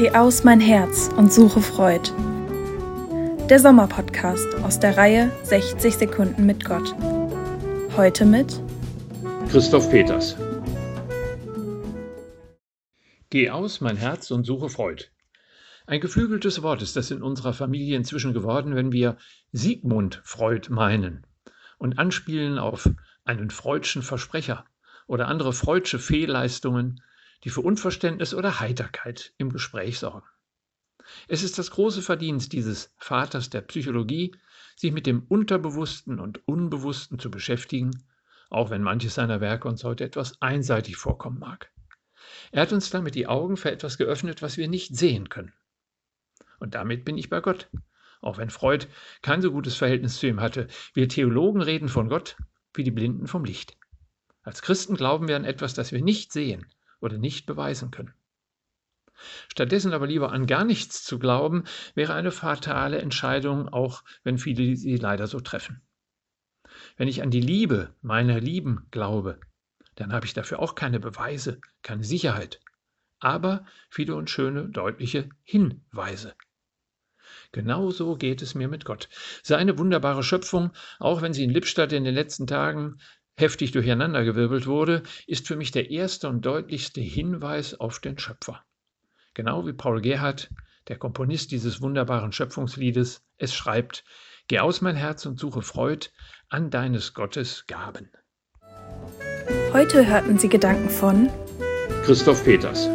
Geh aus mein Herz und suche Freud. Der Sommerpodcast aus der Reihe 60 Sekunden mit Gott. Heute mit Christoph Peters. Geh aus mein Herz und suche Freud. Ein geflügeltes Wort ist das in unserer Familie inzwischen geworden, wenn wir Sigmund Freud meinen und anspielen auf einen freudschen Versprecher oder andere freudsche Fehlleistungen, die für Unverständnis oder Heiterkeit im Gespräch sorgen. Es ist das große Verdienst dieses Vaters der Psychologie, sich mit dem Unterbewussten und Unbewussten zu beschäftigen, auch wenn manches seiner Werke uns heute etwas einseitig vorkommen mag. Er hat uns damit die Augen für etwas geöffnet, was wir nicht sehen können. Und damit bin ich bei Gott, auch wenn Freud kein so gutes Verhältnis zu ihm hatte. Wir Theologen reden von Gott wie die Blinden vom Licht. Als Christen glauben wir an etwas, das wir nicht sehen oder nicht beweisen können. Stattdessen aber lieber an gar nichts zu glauben, wäre eine fatale Entscheidung, auch wenn viele sie leider so treffen. Wenn ich an die Liebe meiner Lieben glaube, dann habe ich dafür auch keine Beweise, keine Sicherheit, aber viele und schöne, deutliche Hinweise. Genauso geht es mir mit Gott. Seine wunderbare Schöpfung, auch wenn sie in Lippstadt in den letzten Tagen heftig durcheinandergewirbelt wurde, ist für mich der erste und deutlichste Hinweis auf den Schöpfer. Genau wie Paul Gerhardt, der Komponist dieses wunderbaren Schöpfungsliedes, es schreibt, Geh aus mein Herz und suche Freud an deines Gottes Gaben. Heute hörten Sie Gedanken von Christoph Peters.